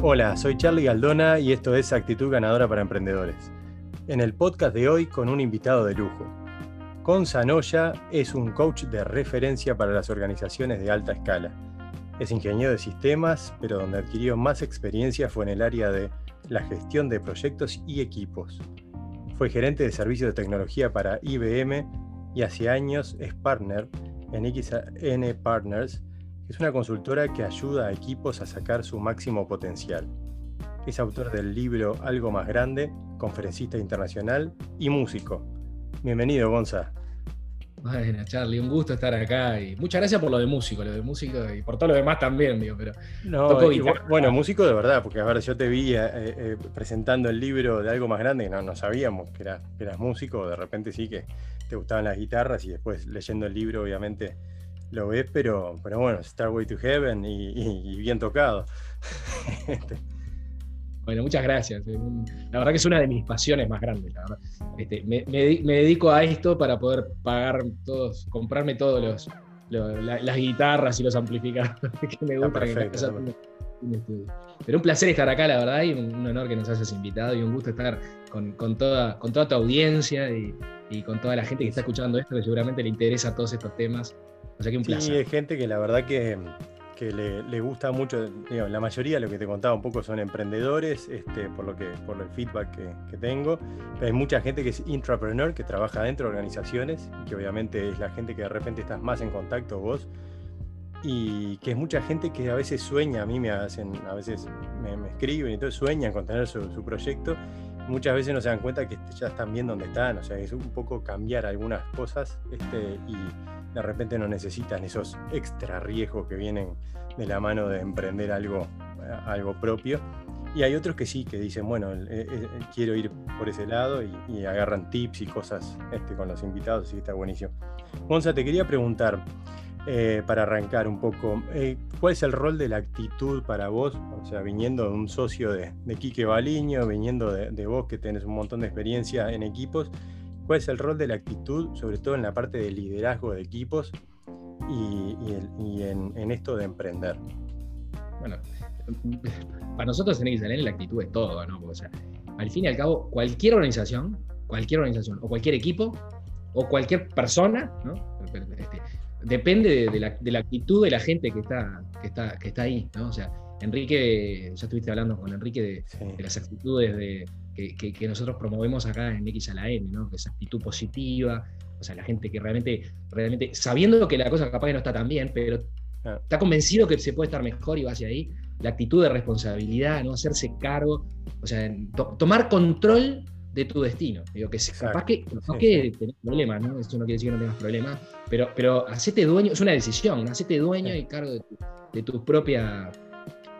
Hola, soy Charlie Galdona y esto es Actitud Ganadora para Emprendedores. En el podcast de hoy con un invitado de lujo. Con Sanoya es un coach de referencia para las organizaciones de alta escala. Es ingeniero de sistemas, pero donde adquirió más experiencia fue en el área de la gestión de proyectos y equipos. Fue gerente de servicios de tecnología para IBM y hace años es partner en XN Partners, es una consultora que ayuda a equipos a sacar su máximo potencial. Es autor del libro Algo más grande, conferencista internacional y músico. Bienvenido, Gonza. Bueno, Charlie, un gusto estar acá y muchas gracias por lo de músico, lo de músico y por todo lo demás también, digo, pero no, bueno, músico de verdad, porque a ver, yo te vi eh, eh, presentando el libro de algo más grande y no, no sabíamos que, era, que eras músico, de repente sí que te gustaban las guitarras y después leyendo el libro obviamente lo ves, pero, pero bueno, Starway to Heaven y, bien tocado. Este. Bueno, muchas gracias. La verdad que es una de mis pasiones más grandes, este, me, dedico a esto para poder pagar todos, comprarme todos los, las guitarras y los amplificadores que me gustan. Pero un placer estar acá, la verdad, y un, honor que nos hayas invitado y un gusto estar con, toda, con toda tu audiencia y, y, con toda la gente que está escuchando esto, que seguramente le interesa todos estos temas. O sea que un placer. Sí, hay gente que la verdad que que le, gusta mucho, la mayoría, lo que te contaba un poco, son emprendedores, este, por, lo que, por el feedback que, tengo. Pero hay mucha gente que es intrapreneur, que trabaja dentro de organizaciones, que obviamente es la gente que de repente estás más en contacto vos. Y que es mucha gente que a veces sueña, a mí me hacen, a veces me, escriben y entonces sueñan con tener su, su proyecto muchas veces no se dan cuenta que ya están bien donde están, o sea, es un poco cambiar algunas cosas este, y de repente no necesitan esos extra riesgos que vienen de la mano de emprender algo, eh, algo propio. Y hay otros que sí, que dicen, bueno, eh, eh, quiero ir por ese lado y, agarran tips y cosas este, con los invitados, y está buenísimo. Monza, te quería preguntar, eh, para arrancar un poco, eh, ¿cuál es el rol de la actitud para vos? O sea, viniendo de un socio de, de Quique Baliño, viniendo de, vos que tenés un montón de experiencia en equipos, ¿cuál es el rol de la actitud, sobre todo en la parte de liderazgo de equipos y, en, esto de emprender? Bueno, para nosotros en XLN la actitud es todo, ¿no? O sea, al fin y al cabo, cualquier organización, cualquier organización, o cualquier equipo, o cualquier persona, ¿no? Este, depende de, la, actitud de la gente que está, que está, que está ahí, ¿no? O sea, Enrique, ya estuviste hablando con Enrique de, las actitudes de, que, nosotros promovemos acá en X a la N, ¿no? Que esa actitud positiva, o sea, la gente que realmente, realmente, sabiendo que la cosa capaz que no está tan bien, pero está convencido que se puede estar mejor y va hacia ahí, la actitud de responsabilidad, ¿no? Hacerse cargo, o sea, tomar control de tu destino. Digo, que capaz que, capaz que tenés problemas, ¿no? Eso no quiere decir que no tengas problemas, pero, pero hacete dueño, es una decisión, hacete dueño y cargo de tu, propia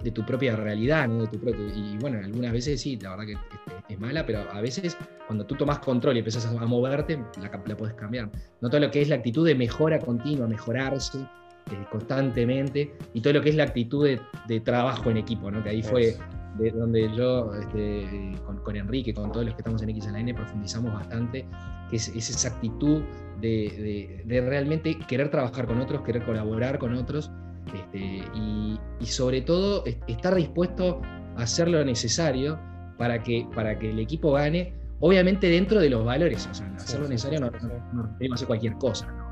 de tu propia realidad, ¿no? De tu propio, y bueno, algunas veces sí, la verdad que es, mala, pero a veces cuando tú tomas control y empiezas a, moverte, la, la puedes cambiar. No todo lo que es la actitud de mejora continua, mejorarse eh, constantemente, y todo lo que es la actitud de, trabajo en equipo, ¿no? Que ahí fue de donde yo, este, con, Enrique, con todos los que estamos en X N, profundizamos bastante, que es, esa actitud de, realmente querer trabajar con otros, querer colaborar con otros, este, y, sobre todo estar dispuesto a hacer lo necesario para que, para que el equipo gane, obviamente dentro de los valores, o sea, hacer lo necesario no, no, hacer cualquier cosa, ¿no?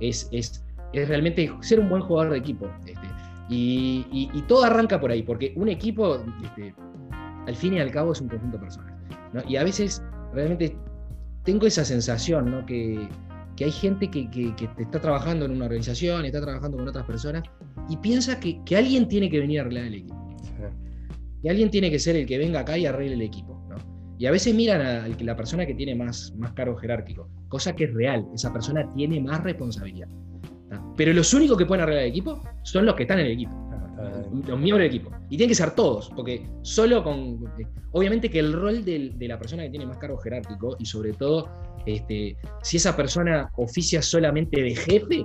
es, es, es realmente ser un buen jugador de equipo. Este, y, todo arranca por ahí, porque un equipo, este, al fin y al cabo, es un conjunto de personas. Y a veces realmente tengo esa sensación, ¿no? que, hay gente que, está trabajando en una organización, está trabajando con otras personas, y piensa que, alguien tiene que venir a arreglar el equipo. Que alguien tiene que ser el que venga acá y arregle el equipo. Y a veces miran a la persona que tiene más, más cargo jerárquico, cosa que es real, esa persona tiene más responsabilidad. Pero los únicos que pueden arreglar el equipo son los que están en el equipo. Los miembros del equipo. Y tienen que ser todos, porque solo con. Obviamente que el rol de, la persona que tiene más cargo jerárquico, y sobre todo, este, si esa persona oficia solamente de jefe,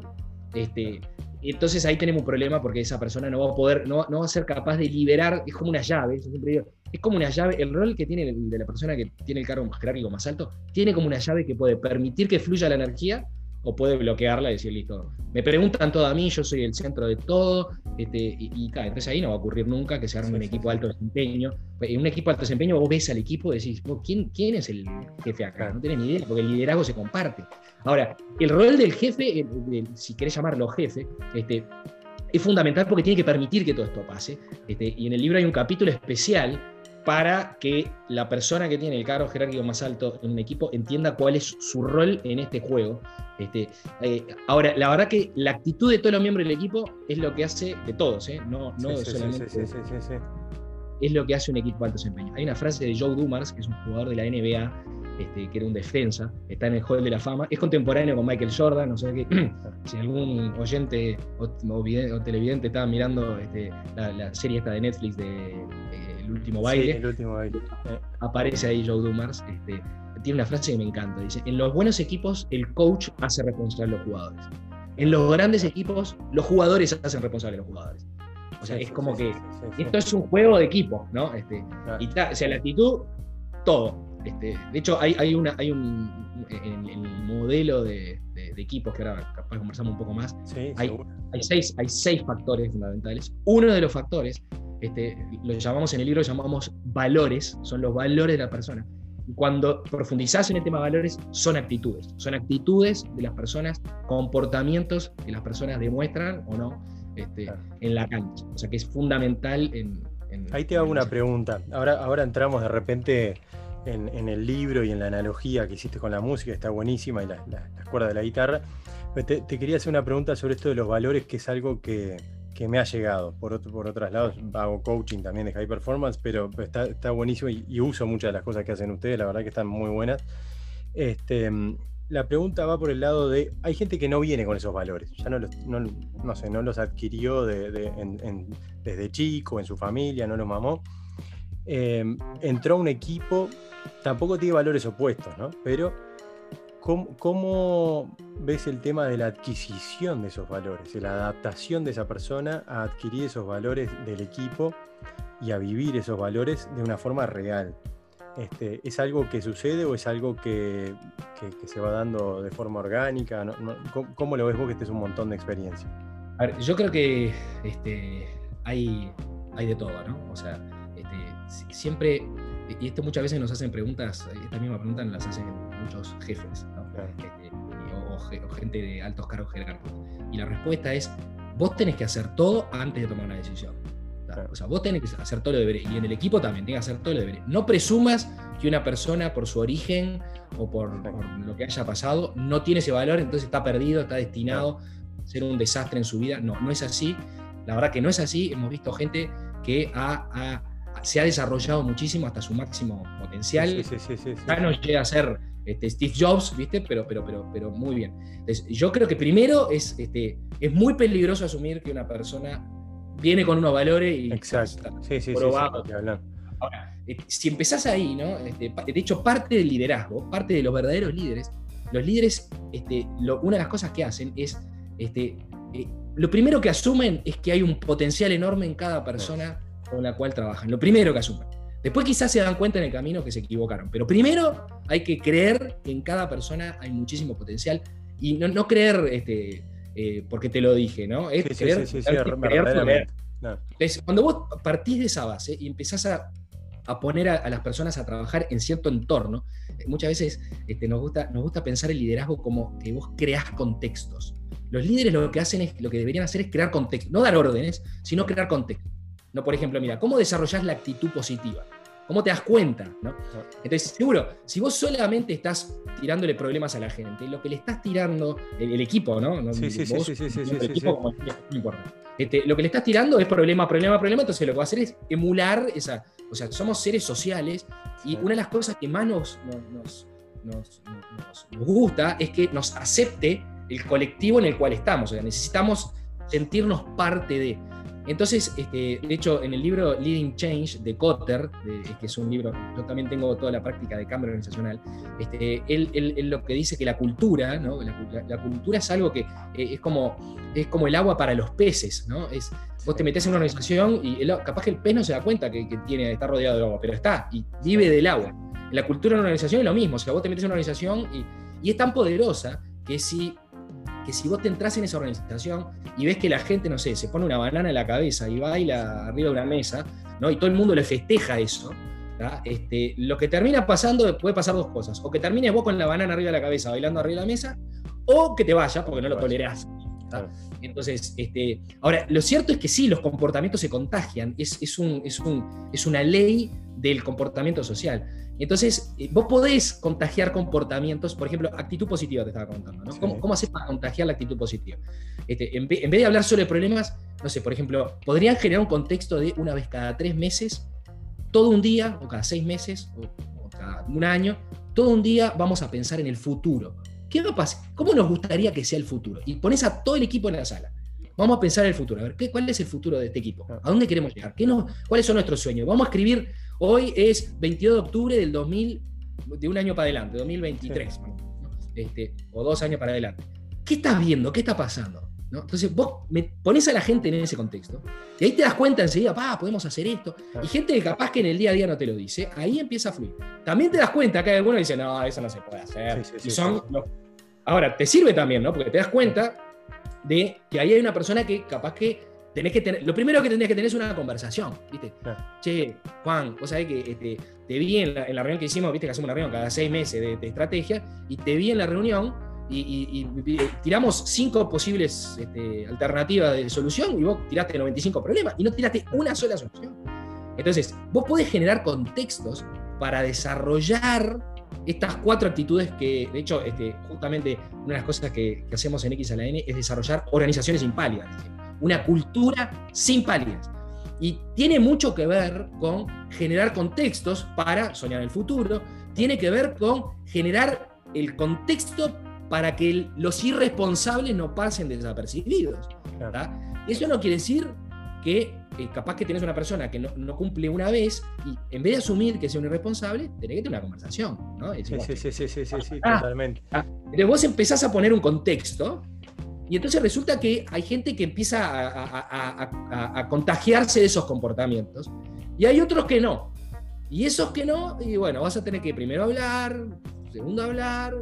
este, entonces ahí tenemos un problema porque esa persona no va a poder, no, va a ser capaz de liberar, es como una llave, es como una llave, el rol que tiene de la persona que tiene el cargo jerárquico más alto, tiene como una llave que puede permitir que fluya la energía o puede bloquearla y decir, listo, me preguntan todo a mí, yo soy el centro de todo, Este, y, y claro, entonces ahí no va a ocurrir nunca que se arme un equipo de alto desempeño. En un equipo de alto desempeño vos ves al equipo y decís, ¿quién, ¿quién es el jefe acá? No tenés ni idea, porque el liderazgo se comparte. Ahora, el rol del jefe, si querés llamarlo jefe, este, es fundamental porque tiene que permitir que todo esto pase. Este, y en el libro hay un capítulo especial para que la persona que tiene el cargo jerárquico más alto en un equipo entienda cuál es su rol en este juego. Este, eh, ahora, la verdad que la actitud de todos los miembros del equipo es lo que hace de todos, ¿eh? no, no solamente. es lo que hace un equipo de alto desempeño. Hay una frase de Joe Dumars, que es un jugador de la NBA, este, que era un defensa, está en el Hall de la Fama, es contemporáneo con Michael Jordan, no sé qué, si algún oyente o, televidente estaba mirando este, la, serie esta de Netflix de El último baile, el último baile. Eh, aparece ahí Joe Dumars, este, tiene una frase que me encanta, dice, en los buenos equipos el coach hace responsable a los jugadores. En los grandes equipos, los jugadores hacen responsable a los jugadores. O sea, es como que esto es un juego de equipo, ¿no? Este, y o sea, la actitud, todo. Este, de hecho, hay, hay, una, hay un, en, el modelo de, equipos, que ahora capaz conversamos un poco más, hay, hay, seis, hay seis factores fundamentales. Uno de los factores, este, lo llamamos en el libro, lo llamamos valores, son los valores de la persona. Cuando profundizás en el tema de valores, son actitudes, son actitudes de las personas, comportamientos que las personas demuestran o no este, en la cancha. O sea que es fundamental en... Ahí te hago una pregunta. Ahora, ahora entramos de repente en, el libro y en la analogía que hiciste con la música, está buenísima, y la, cuerda de la guitarra. Te, quería hacer una pregunta sobre esto de los valores, que es algo que, me ha llegado. Por, otro, por otros lados, hago coaching también de high performance, pero está, buenísimo y, uso muchas de las cosas que hacen ustedes, la verdad que están muy buenas. Este, la pregunta va por el lado de, hay gente que no viene con esos valores, ya no los, no, sé, no los adquirió desde chico, en su familia, no los mamó. Em, entró a un equipo, tampoco tiene valores opuestos, ¿no? Pero, ¿cómo, ves el tema de la adquisición de esos valores, de la adaptación de esa persona a adquirir esos valores del equipo y a vivir esos valores de una forma real? Este, ¿Es algo que sucede o es algo que, se va dando de forma orgánica? ¿Cómo, lo ves vos que este es un montón de experiencia? Yo creo que este, hay, hay de todo, ¿no? O sea, siempre, y esto muchas veces nos hacen preguntas, esta misma pregunta nos las hacen muchos jefes, este, o, gente de altos cargos jerárquicos. Y la respuesta es, vos tenés que hacer todo antes de tomar una decisión. O sea, vos tenés que hacer todo lo deberes. Y en el equipo también tenés que hacer todo lo deberes. No presumas que una persona por su origen o por, lo que haya pasado no tiene ese valor, entonces está perdido, está destinado a ser un desastre en su vida. No, no es así. La verdad que no es así. Hemos visto gente que ha se ha desarrollado muchísimo hasta su máximo potencial. ya no llega a ser este, Steve Jobs, ¿viste? Pero, pero, pero, pero muy bien. yo creo que primero es, este, es muy peligroso asumir que una persona viene con unos valores y Exacto. Sí, sí, probado. Ahora, eh, si empezás ahí, ¿no? Este, de hecho, parte del liderazgo, parte de los verdaderos líderes, los líderes, este, una de las cosas que hacen es, este, eh, lo primero que asumen es que hay un potencial enorme en cada persona con la cual trabajan. Lo primero que asumen. Después quizás se dan cuenta en el camino que se equivocaron. Pero primero hay que creer que en cada persona hay muchísimo potencial y no, creer este, eh, porque te lo dije, ¿no? Es creer, Entonces, cuando vos partís de esa base y empezás a, poner a, las personas a trabajar en cierto entorno, eh, muchas veces este, nos, gusta, nos gusta pensar el liderazgo como que vos creás contextos. Los líderes lo que hacen es, lo que deberían hacer es crear contextos, no dar órdenes, sino crear contextos. No, por ejemplo, mira, ¿cómo desarrollas la actitud positiva? ¿Cómo te das cuenta? Entonces, seguro, si vos solamente estás tirándole problemas a la gente, lo que le estás tirando, el, equipo, ¿no? Sí, sí, sí, sí, sí, El equipo, como, no importa. Este, lo que le estás tirando es problema, problema, problema, entonces lo que va a hacer es emular esa. O sea, somos seres sociales y una de las cosas que más nos, nos, nos, nos, gusta es que nos acepte el colectivo en el cual estamos. O sea, necesitamos sentirnos parte de. Entonces, este, de hecho, en el libro Leading Change de Cotter, que es un libro, yo también tengo toda la práctica de cambio organizacional, este, él, lo que dice que la cultura, ¿no? la, cultura es algo que eh, es, como, es como el agua para los peces, ¿no? Es, vos te metes en una organización y capaz que el pez no se da cuenta que, tiene, está rodeado de agua, pero está y vive del agua. La cultura de una organización es lo mismo, o sea, vos te metes en una organización y, y es tan poderosa que si que si vos te entras en esa organización y ves que la gente, no sé, se pone una banana en la cabeza y baila arriba de una mesa, ¿no? y todo el mundo le festeja eso, este, lo que termina pasando puede pasar dos cosas. O que termines vos con la banana arriba de la cabeza, bailando arriba de la mesa, o que te vayas porque no lo tolerás. Entonces, este, ahora, lo cierto es que sí, los comportamientos se contagian, es, es, un, es, un, es una ley del comportamiento social. Entonces, eh, vos podés contagiar comportamientos, por ejemplo, actitud positiva te estaba contando, ¿no? ¿Cómo, ¿Cómo, haces para contagiar la actitud positiva? Este, en, vez, de hablar solo de problemas, no sé, por ejemplo, podrían generar un contexto de una vez cada tres meses, todo un día, o cada seis meses, o, o cada un año, todo un día vamos a pensar en el futuro. ¿Qué va a pasar? ¿Cómo nos gustaría que sea el futuro? Y pones a todo el equipo en la sala. Vamos a pensar en el futuro. A ver, ¿qué, ¿cuál es el futuro de este equipo? ¿A dónde queremos llegar? ¿Qué ¿Cuáles son nuestros sueños? Vamos a escribir, hoy es 22 de octubre del 2000, de un año para adelante, 2023, este, o dos años para adelante. ¿Qué estás viendo? ¿Qué está pasando? Entonces vos me pones a la gente en ese contexto y ahí te das cuenta enseguida, pa, podemos hacer esto. Y gente que capaz que en el día a día no te lo dice, ahí empieza a fluir. También te das cuenta que hay algunos que dicen, no, eso no se puede hacer. y son Ahora, te sirve también, ¿no? Porque te das cuenta de que ahí hay una persona que capaz que tenés que tener. Lo primero que tendrías que tener es una conversación, ¿viste? Che, Juan, vos sabés que este, te vi en la, reunión que hicimos, viste que hacemos una reunión cada seis meses de, estrategia, y te vi en la reunión y, tiramos cinco posibles este, alternativas de solución y vos tiraste 95 problemas y no tiraste una sola solución. Entonces, vos podés generar contextos para desarrollar estas cuatro actitudes que, de hecho, este, justamente una de las cosas que, hacemos en X a la N es desarrollar organizaciones impálidas, una cultura sin pálidas. Y tiene mucho que ver con generar contextos para soñar el futuro, tiene que ver con generar el contexto para que los irresponsables no pasen desapercibidos. Eso no quiere decir que eh, capaz que tienes una persona que no, cumple una vez y en vez de asumir que sea un irresponsable, tenés que tener una conversación. ¿no? sí, sí, sí, sí, sí, sí, ah, totalmente. Ah, entonces vos empezás a poner un contexto y entonces resulta que hay gente que empieza a, a, contagiarse de esos comportamientos y hay otros que no. Y esos que no, y bueno, vas a tener que primero hablar, segundo hablar,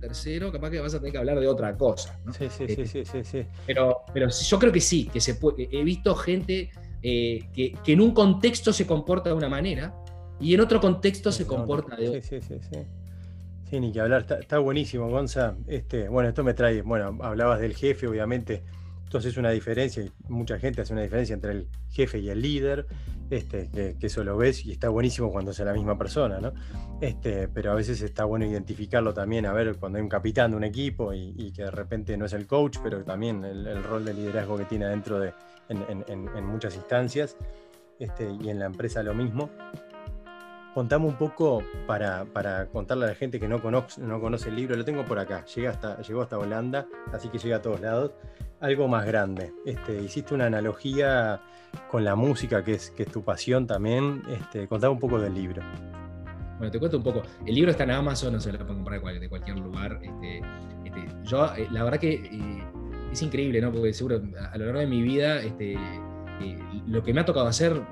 tercero, capaz que vas a tener que hablar de otra cosa. Sí, sí, sí, sí, sí, sí, Pero, pero yo creo que sí, que se puede, he visto gente eh, que, que, en un contexto se comporta de una manera y en otro contexto se comporta de otra. Sí, sí, sí, sí. Sí, ni que hablar, está, buenísimo, Gonza. Este, bueno, esto me trae, bueno, hablabas del jefe, obviamente. Entonces es una diferencia, y mucha gente hace una diferencia entre el jefe y el líder, este, que, eso lo ves y está buenísimo cuando es la misma persona, ¿no? Este, pero a veces está bueno identificarlo también, a ver, cuando hay un capitán de un equipo y, que de repente no es el coach, pero también el, rol de liderazgo que tiene dentro de, en, muchas instancias, este, y en la empresa lo mismo. Contame un poco para, contarle a la gente que no conoce, no conoce el libro, lo tengo por acá, llega hasta, llegó hasta Holanda, así que llega a todos lados. Algo más grande. Este, hiciste una analogía con la música, que es, tu pasión también. Este, contame un poco del libro. Bueno, te cuento un poco. El libro está en Amazon, no se lo pueden comprar de cualquier lugar. Este, este, yo, eh, la verdad que eh, es increíble, ¿no? Porque seguro a lo largo de mi vida, eh, lo que me ha tocado hacer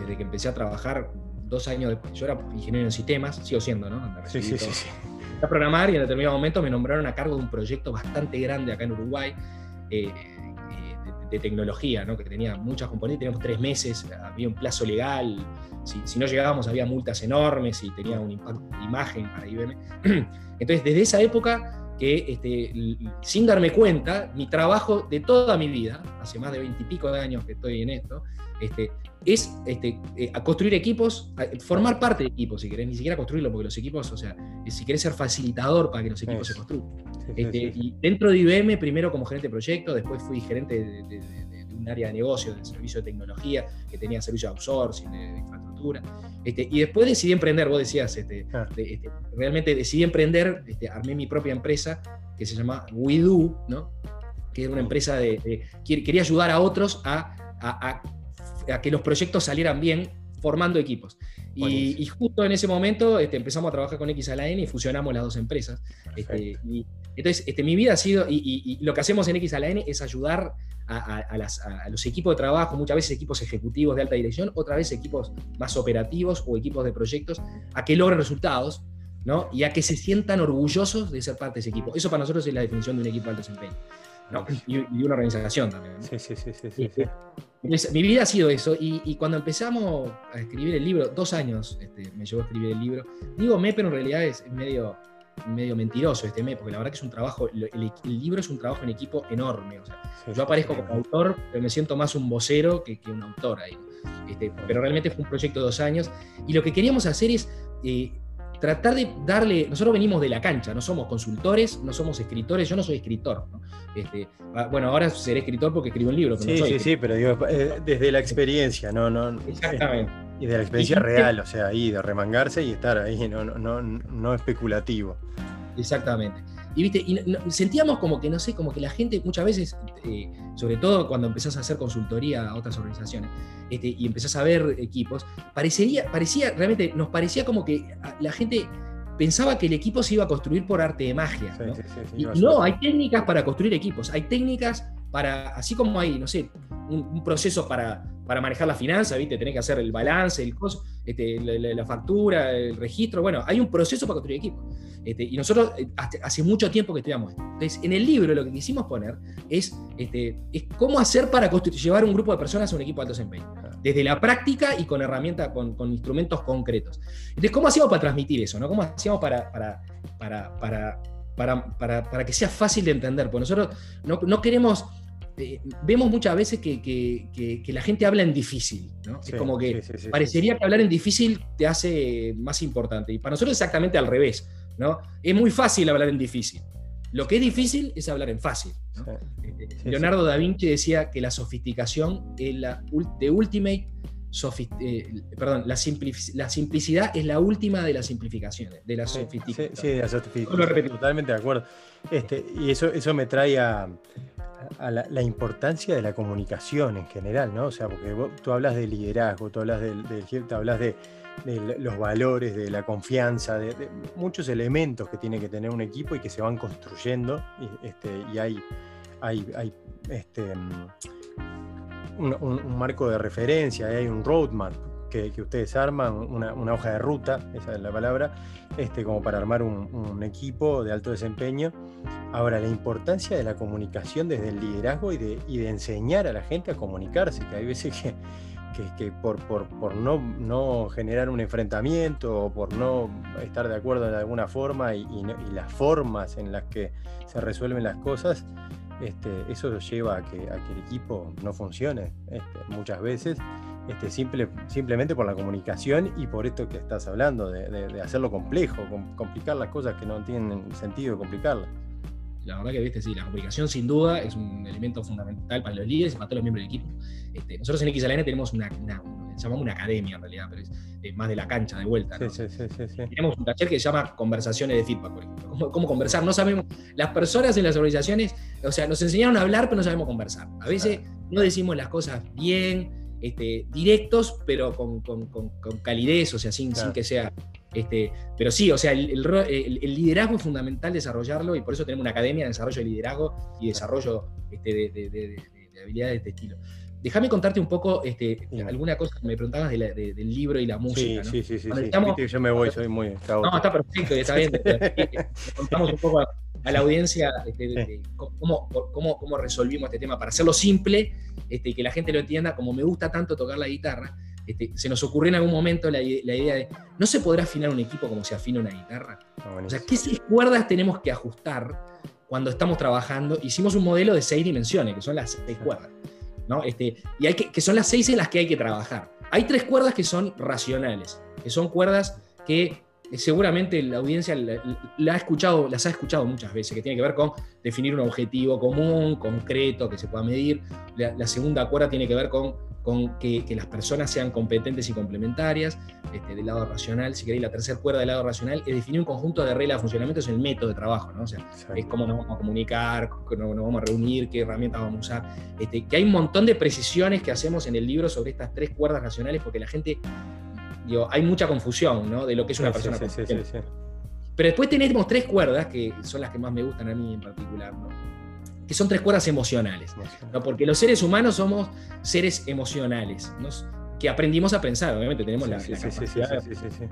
desde que empecé a trabajar dos años después, yo era ingeniero en sistemas, sigo siendo, ¿no? Sí, sí, sí, sí. A programar y en determinado momento me nombraron a cargo de un proyecto bastante grande acá en Uruguay. de, tecnología, ¿no? que tenía muchas componentes, teníamos tres meses, había un plazo legal, si, no llegábamos había multas enormes y tenía un impacto de imagen para IBM. Entonces, desde esa época que este, sin darme cuenta, mi trabajo de toda mi vida, hace más de veintipico de años que estoy en esto, este, es este, eh, a construir equipos, formar parte de equipos, si querés, ni siquiera construirlo, porque los equipos, o sea, si querés ser facilitador para que los equipos se construyan. Este, y dentro de IBM, primero como gerente de proyecto, después fui gerente de, un área de negocio, de servicio de tecnología, que tenía servicio de outsourcing, de, infraestructura. Este, y después decidí emprender, vos decías, este, ah. este, realmente decidí emprender, este, armé mi propia empresa que se llama WeDo, ¿no? que era una empresa de, quería ayudar a otros a, a, a que los proyectos salieran bien formando equipos. Y, justo en ese momento este, empezamos a trabajar con X a la N y fusionamos las dos empresas. Este, y, entonces, este, mi vida ha sido, y, lo que hacemos en X a la N es ayudar a, los equipos de trabajo, muchas veces equipos ejecutivos de alta dirección, otras veces equipos más operativos o equipos de proyectos, a que logren resultados. ¿no? y a que se sientan orgullosos de ser parte de ese equipo. Eso para nosotros es la definición de un equipo de alto desempeño. y, una organización también. Sí, sí, sí, sí, sí, mi vida ha sido eso, y, cuando empezamos a escribir el libro, dos años este, me llevó a escribir el libro, digo me, pero en realidad es medio, medio mentiroso este me, porque la verdad que es un trabajo, el, libro es un trabajo en equipo enorme. O sea, yo aparezco como autor, pero me siento más un vocero que, que un autor ahí. Este, pero realmente fue un proyecto de dos años, y lo que queríamos hacer es... Eh, tratar de darle, nosotros venimos de la cancha, no somos consultores, no somos escritores, yo no soy escritor. Este, ah, bueno, ahora seré escritor porque escribo un libro. sí, sí, sí, pero digo, eh, desde la experiencia, no, no. Exactamente. Y de la experiencia real, o sea, ahí de remangarse y estar ahí, no, no, no especulativo. Exactamente. Y viste, y sentíamos como que, no sé, como que la gente muchas veces, eh, sobre todo cuando empezás a hacer consultoría a otras organizaciones este, y empezás a ver equipos, parecería, parecía, realmente nos parecía como que la gente pensaba que el equipo se iba a construir por arte de magia. y no, hay técnicas para construir equipos, hay técnicas para, así como hay, no sé, un, proceso para, para, manejar la finanza, ¿viste? Tenés que hacer el balance, el costo, este, la, factura, el registro, bueno, hay un proceso para construir equipo. Este, y nosotros eh, hace mucho tiempo que estudiamos esto. Entonces, en el libro lo que quisimos poner es, este, es cómo hacer para llevar un grupo de personas a un equipo de alto desempeño. Desde la práctica y con herramientas, con, con, instrumentos concretos. Entonces, ¿cómo hacíamos para transmitir eso? ¿no? ¿Cómo hacíamos para, para, para, para, para, para que sea fácil de entender? Porque nosotros no, no queremos eh, vemos muchas veces que, la gente habla en difícil, ¿no? es como que parecería que hablar en difícil te hace más importante. Y para nosotros exactamente al revés, ¿no? Es muy fácil hablar en difícil. Lo que es difícil es hablar en fácil. Este, Leonardo da Vinci decía que la sofisticación es la de ultimate eh, perdón, la, la, simplicidad es la última de las simplificaciones, de la sofisticación. Sí, de la sofisticación. Totalmente de acuerdo. Este, y eso, eso me trae a, a la, importancia de la comunicación en general, ¿no? O sea, porque tú hablas de liderazgo, tú hablas del, hablas de, los valores, de la confianza, de, muchos elementos que tiene que tener un equipo y que se van construyendo y, este, y hay, hay, este, un, un, marco de referencia, hay un roadmap que, ustedes arman, una, hoja de ruta, esa es la palabra, este, como para armar un, equipo de alto desempeño. Ahora, la importancia de la comunicación desde el liderazgo y de, de enseñar a la gente a comunicarse, que hay veces que, que, por, por, por no, no, generar un enfrentamiento o por no estar de acuerdo de alguna forma y, las formas en las que se resuelven las cosas, este, eso lleva a que, a que el equipo no funcione este, muchas veces este, simple, simplemente por la comunicación y por esto que estás hablando, de, hacerlo complejo, complicar las cosas que no tienen sentido complicarlas. La verdad que, viste, sí, la comunicación sin duda es un elemento fundamental para los líderes y para todos los miembros del equipo. Este, nosotros en XLN tenemos una, llamamos una academia en realidad, pero es más de la cancha, de vuelta. tenemos un taller que se llama conversaciones de feedback, por ejemplo. ¿Cómo, ¿Cómo, conversar? No sabemos, las personas en las organizaciones, o sea, nos enseñaron a hablar, pero no sabemos conversar. A veces no decimos las cosas bien, este, directos, pero con, calidez, o sea, sin, sin que sea. Este, pero sí, o sea, el, liderazgo es fundamental desarrollarlo y por eso tenemos una academia de desarrollo de liderazgo y desarrollo este, de, habilidades de este estilo. Déjame contarte un poco este, alguna cosa que me preguntabas del libro y la música. Sí, sí, sí, sí, yo me voy, soy muy. No, está perfecto, está bien. contamos un poco a la audiencia este, cómo, cómo, cómo, resolvimos este tema para hacerlo simple este, y que la gente lo entienda. Como me gusta tanto tocar la guitarra, este, se nos ocurrió en algún momento la, idea de, ¿no se podrá afinar un equipo como se afina una guitarra? Ah, o sea, ¿qué seis cuerdas tenemos que ajustar cuando estamos trabajando? Hicimos un modelo de seis dimensiones, que son las seis cuerdas. ¿no? Este, y hay que, que son las seis en las que hay que trabajar. Hay tres cuerdas que son racionales, que son cuerdas que seguramente la audiencia la, ha escuchado, las ha escuchado muchas veces, que tiene que ver con definir un objetivo común, concreto, que se pueda medir. La, segunda cuerda tiene que ver con, con que, las personas sean competentes y complementarias, este, del lado racional. Si queréis, la tercera cuerda del lado racional es definir un conjunto de reglas de funcionamiento, es el método de trabajo, ¿no? O sea, es cómo nos vamos a comunicar, cómo nos vamos a reunir, qué herramientas vamos a usar. Este, que hay un montón de precisiones que hacemos en el libro sobre estas tres cuerdas racionales, porque la gente hay mucha confusión ¿no? de lo que es una persona. Pero después tenemos tres cuerdas, que son las que más me gustan a mí en particular, ¿no? que son tres cuerdas emocionales. ¿no? Porque los seres humanos somos seres emocionales. que aprendimos a pensar, obviamente tenemos la, capacidad,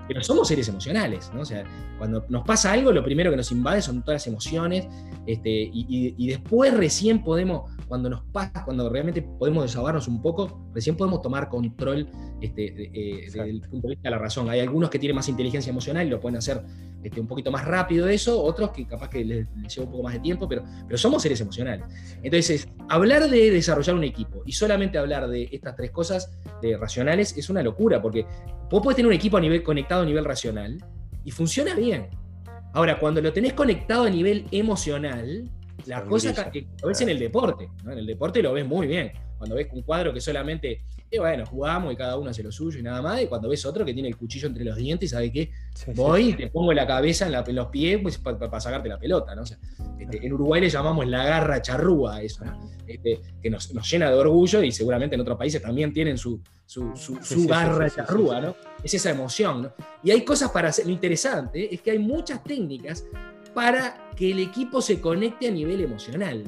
pero somos seres emocionales, ¿no? O sea, cuando nos pasa algo, lo primero que nos invade son todas las emociones, este, y, después recién podemos, cuando nos pasa, cuando realmente podemos desahogarnos un poco, recién podemos tomar control este, eh, desde el punto de vista de la razón. Hay algunos que tienen más inteligencia emocional y lo pueden hacer este, un poquito más rápido de eso, otros que capaz que les, lleva un poco más de tiempo, pero, pero somos seres emocionales. Entonces, hablar de desarrollar un equipo y solamente hablar de estas tres cosas de racionales es una locura, porque vos podés tener un equipo a nivel, conectado a nivel racional y funciona bien. Ahora, cuando lo tenés conectado a nivel emocional, la cosa lo ves en el deporte, en el deporte lo ves muy bien. Cuando ves un cuadro que solamente bueno, jugamos y cada uno hace lo suyo y nada más. Y cuando ves otro que tiene el cuchillo entre los dientes, ¿sabe qué? Voy y te pongo la cabeza en, los pies pues, para sacarte la pelota, ¿no? Este, en Uruguay le llamamos la garra charrúa eso, este, que nos, llena de orgullo y seguramente en otros países también tienen su, su, garra charrúa, ¿no? Es esa emoción, ¿no? Y hay cosas para hacer. Lo interesante es que hay muchas técnicas para que el equipo se conecte a nivel emocional.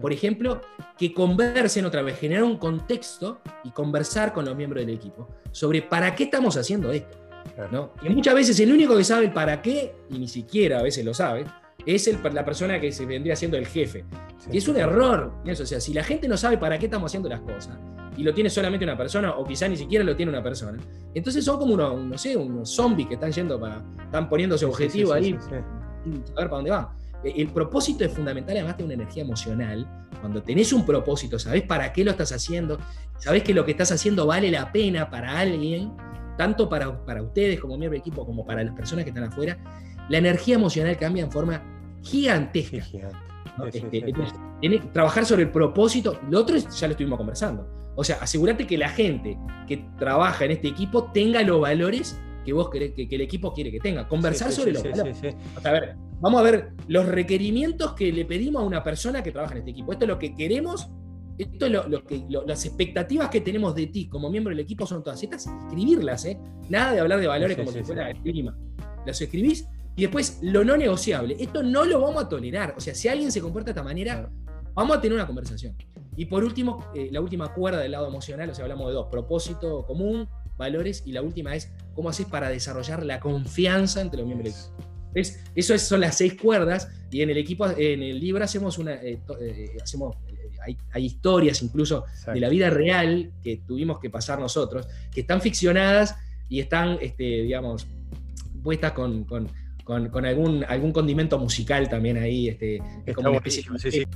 Por ejemplo, que conversen otra vez, generar un contexto y conversar con los miembros del equipo sobre para qué estamos haciendo esto. ¿no? Y muchas veces el único que sabe el para qué, y ni siquiera a veces lo sabe, es el, la persona que se vendría siendo el jefe. y es un error. O sea, si la gente no sabe para qué estamos haciendo las cosas, y lo tiene solamente una persona, o quizá ni siquiera lo tiene una persona, entonces son como unos, no sé, unos zombies que están yendo para, están poniéndose objetivo ahí, a ver para dónde van. El propósito es fundamental, además de una energía emocional. Cuando tenés un propósito, sabés para qué lo estás haciendo, sabés que lo que estás haciendo vale la pena para alguien, tanto para, para ustedes como miembro de equipo, como para las personas que están afuera, la energía emocional cambia en forma gigantesca. Este, trabajar sobre el propósito, lo otro ya lo estuvimos conversando. O sea, asegúrate que la gente que trabaja en este equipo tenga los valores que vos querés, que, el equipo quiere que tenga. Conversar sobre los valores. a ver, vamos a ver los requerimientos que le pedimos a una persona que trabaja en este equipo. Esto es lo que queremos, esto es lo, que, las expectativas que tenemos de ti como miembro del equipo son todas estas, escribirlas, ¿eh? Nada de hablar de valores como si fuera clima. Las escribís y después lo no negociable. Esto no lo vamos a tolerar. O sea, si alguien se comporta de esta manera, vamos a tener una conversación. Y por último, eh, la última cuerda del lado emocional, o sea, hablamos de dos, propósito común, valores, y la última es cómo haces para desarrollar la confianza entre los miembros del equipo. ¿Ves? Eso son las seis cuerdas y en el equipo, en el libro hacemos una, eh, eh, hacemos, hay, historias incluso de la vida real que tuvimos que pasar nosotros, que están ficcionadas y están, este, digamos, puestas con, con, algún, algún condimento musical también ahí, este, como una especie de,